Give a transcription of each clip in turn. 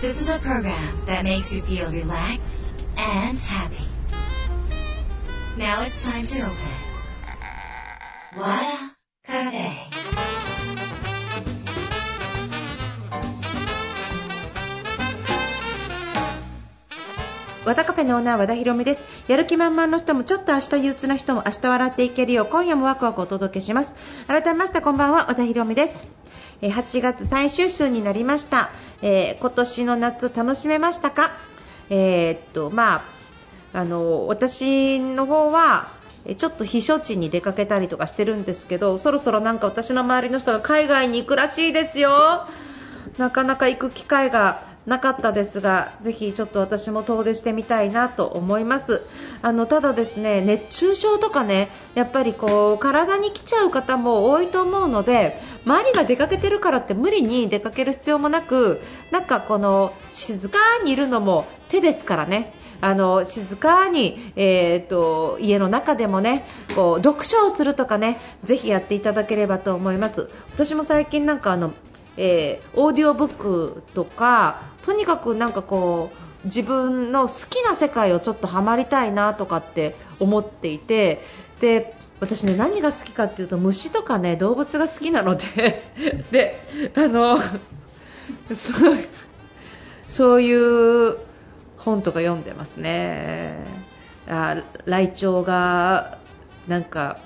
This is a program that makes you feel relaxed and happy. Now it's time to open. Wada Cafe. 和田カフェのオーナー和田博美ですやる気満々の人もちょっと明日憂鬱な人も明日笑っていけるよう今夜もワクワクお届けします改めましてこんばんは和田博美ですえ8月最終週になりました、えー今年の夏楽しめましたか？えーっとまああの私の方はちょっと避暑地に出かけたりとかしてるんですけどそろそろなんか私の周りの人が海外に行くらしいですよ。なかなか行く機会がなかったですが、ぜひちょっと私も遠出してみたいなと思います。あのただですね、熱中症とかね、やっぱりこう体に来ちゃう方も多いと思うので、周りが出かけてるからって無理に出かける必要もなく、なんかこの静かにいるのも手ですからね。あの静かに、えー、と家の中でもねこう読書をするとかねぜひやっていただければと思います私も最近なんかあの、えーオーディオブックとかとにかくなんかこう自分の好きな世界をちょっとハマりたいなとかって思っていてで私ね何が好きかっていうと虫とかね動物が好きなので であの そうそういう本とか読んでますね。あライチョウがなんか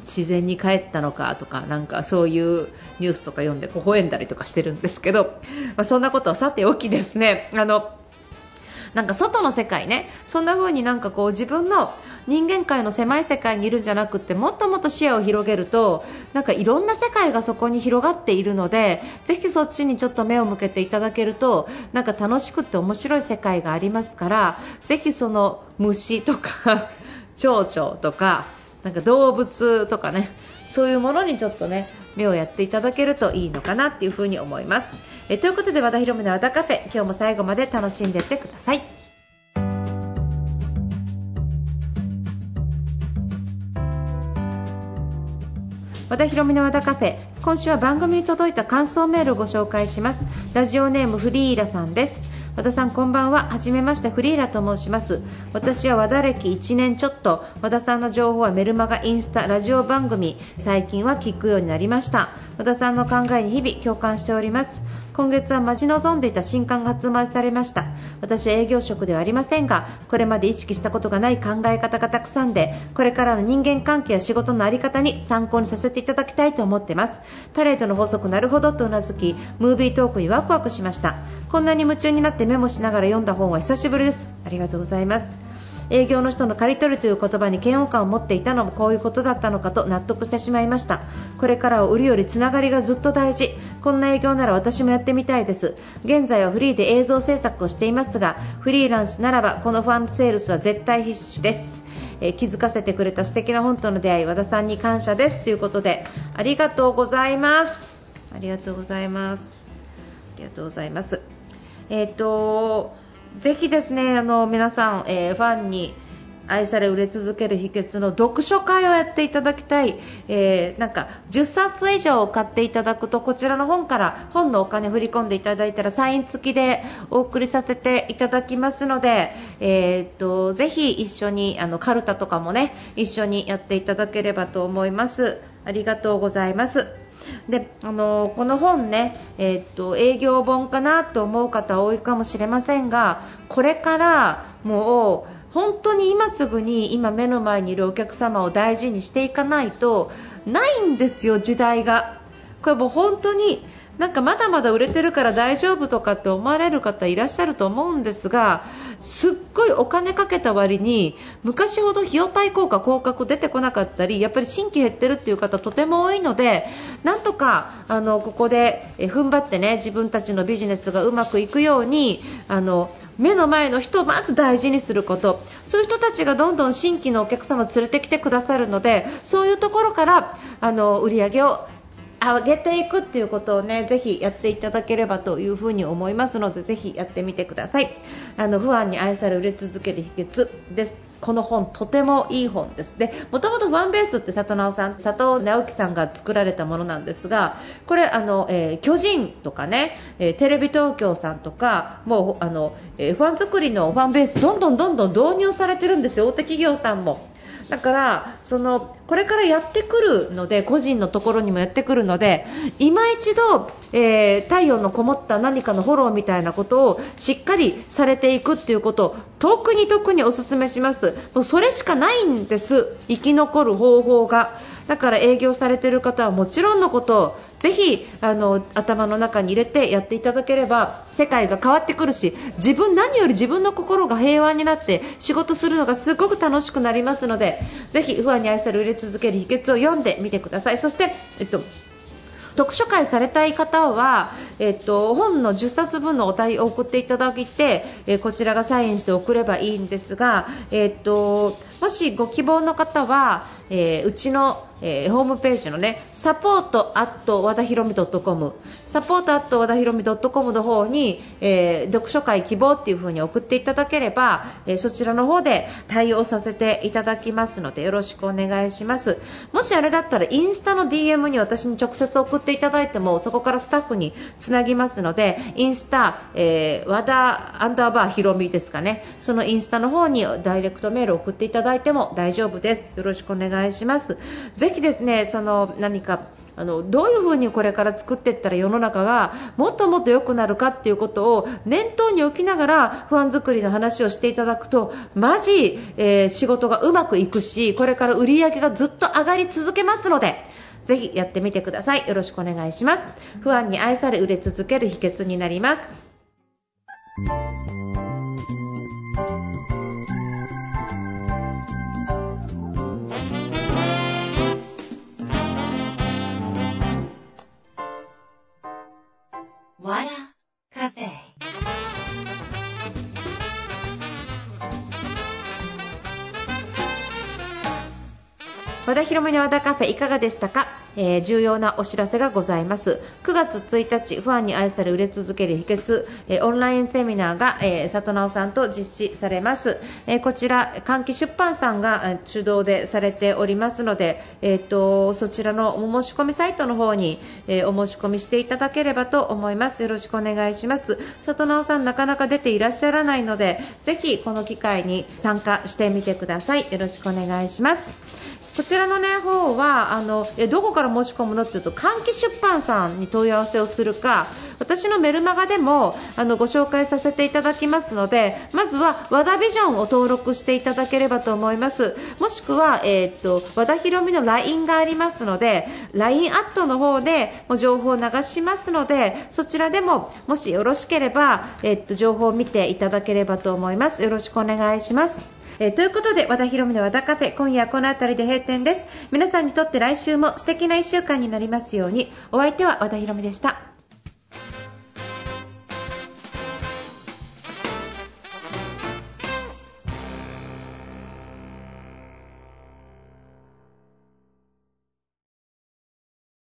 自然に帰ったのかとかなんかそういうニュースとか読んで微笑んだりとかしてるんですけど、まあ、そんなことはさておきですね。あのなんか外の世界ね。そんな風になんかこう自分の人間界の狭い世界にいるんじゃなくてもっともっと視野を広げるとなんかいろんな世界がそこに広がっているのでぜひそっちにちょっと目を向けていただけるとなんか楽しくて面白い世界がありますからぜひその虫とか蝶々とかなんか動物とかねそういうものにちょっとね目をやっていただけるといいのかなっていうふうに思います。えということで和田博美の和田カフェ今日も最後まで楽しんでいってください。和田博美の和田カフェ今週は番組に届いた感想メールをご紹介します。ラジオネームフリーラさんです。和田さんこんばんは。はじめましてフリーラと申します。私は和田歴1年ちょっと和田さんの情報はメルマガインスタラジオ番組最近は聞くようになりました。和田さんの考えに日々共感しております。今月は待ち望んでいた新刊が発売されました。私は営業職ではありませんがこれまで意識したことがない考え方がたくさんでこれからの人間関係や仕事の在り方に参考にさせていただきたいと思ってます。パレードの法則なるほどとうなずきムービートークにワクワクしました。こんなに夢中になってメモしながら読んだ本は久しぶりです。ありがとうございます。営業の人の刈り取るという言葉に嫌悪感を持っていたのもこういうことだったのかと納得してしまいました。これからは売るよりつながりがずっと大事。こんな営業なら私もやってみたいです。現在はフリーで映像制作をしていますがフリーランスならばこのファンセールスは絶対必至です。え気づかせてくれた素敵な本との出会い和田さんに感謝ですということでありがとうございます。ありがとうございます。ありがとうございます。えっ、とぜひですねあの皆さん、えーファンに愛され売れ続ける秘訣の読書会をやっていただきたい、えーなんか10冊以上買っていただくとこちらの本から本のお金振り込んでいただいたらサイン付きでお送りさせていただきますので、えーっとぜひ一緒にあのカルタとかもね一緒にやっていただければと思います。ありがとうございます。であのこの本ね、えーっと営業本かなと思う方多いかもしれませんがこれからもう本当に今すぐに今目の前にいるお客様を大事にしていかないとないんですよ、時代が。これもう本当になんかまだまだ売れてるから大丈夫とかって思われる方いらっしゃると思うんですがすっごいお金かけた割に昔ほど費用対効果、広角出てこなかったりやっぱり新規減ってるっていう方とても多いのでなんとかあのここで踏ん張ってね自分たちのビジネスがうまくいくようにあの目の前の人をまず大事にすること。そういう人たちがどんどん新規のお客様を連れてきてくださるのでそういうところからあの売り上げを上げていくっていうことをねぜひやっていただければというふに思いますのでぜひやってみてください。あの不安に愛され売れ続ける秘訣です。この本とてもいい本です。でもともとファンベースって里直さん佐藤直樹さんが作られたものなんですがこれあの、えー、巨人とかね、えー、テレビ東京さんとかもうあの、えー、ファン作りのファンベースどんどんどんどん導入されてるんですよ。大手企業さんも。だからそのこれからやってくるので個人のところにもやってくるので今一度、えー、太陽のこもった何かのフォローみたいなことをしっかりされていくっていうことを特に特にお勧めします。もうそれしかないんです。生き残る方法が。だから営業されている方はもちろんのことぜひあの頭の中に入れてやっていただければ世界が変わってくるし自分何より自分の心が平和になって仕事するのがすごく楽しくなりますのでぜひ不安に愛され売れ続ける秘訣を読んでみてください。そして、えっと読書会されたい方は、えっと、本の10冊分のお題を送っていただいて、えこちらがサインして送ればいいんですが、えっと、もしご希望の方は、えー、うちの、えー、ホームページのねサポートアット和田ひろみ .com サポートアット和田ひろみ .com の方に、えー、読書会希望っていう風に送っていただければ、えー、そちらの方で対応させていただきますのでよろしくお願いします。もしあれだったらインスタの DM に私に直接送っていただいてもそこからスタッフにつなぎますのでインスタ、えー、和田アンダーバーひろみですかね。そのインスタの方にダイレクトメールを送っていただいても大丈夫です。よろしくお願い願いします。ぜひですねその何かあのどういうふうにこれから作っていったら世の中がもっともっと良くなるかっていうことを念頭に置きながら不安作りの話をしていただくとマジ、えー、仕事がうまくいくしこれから売り上げがずっと上がり続けますのでぜひやってみてください。よろしくお願いします。不安に愛され売れ続ける秘訣になります。和田広めの和田カフェいかがでしたか、えー、重要なお知らせがございます。9月1日ファンに愛され売れ続ける秘訣、えー、オンラインセミナーが、えー、里直さんと実施されます、えこちら換気出版さんが主導でされておりますので、えーと、そちらのお申し込みサイトの方に、えお申し込みしていただければと思います。よろしくお願いします。里直さんなかなか出ていらっしゃらないのでぜひこの機会に参加してみてください。よろしくお願いします。こちらの、ね、方はあのどこから申し込むのっていうと換気出版さんに問い合わせをするか私のメルマガでもあのご紹介させていただきますのでまずは和田ビジョンを登録していただければと思います。もしくは、えー、っと和田ひろみの LINE がありますので LINE アットの方でも情報を流しますのでそちらでももしよろしければ、えー、っと情報を見ていただければと思います。よろしくお願いします。えー、ということで和田博美の和田カフェ今夜はこの辺りで閉店です。皆さんにとって来週も素敵な1週間になりますように。お相手は和田博美でした。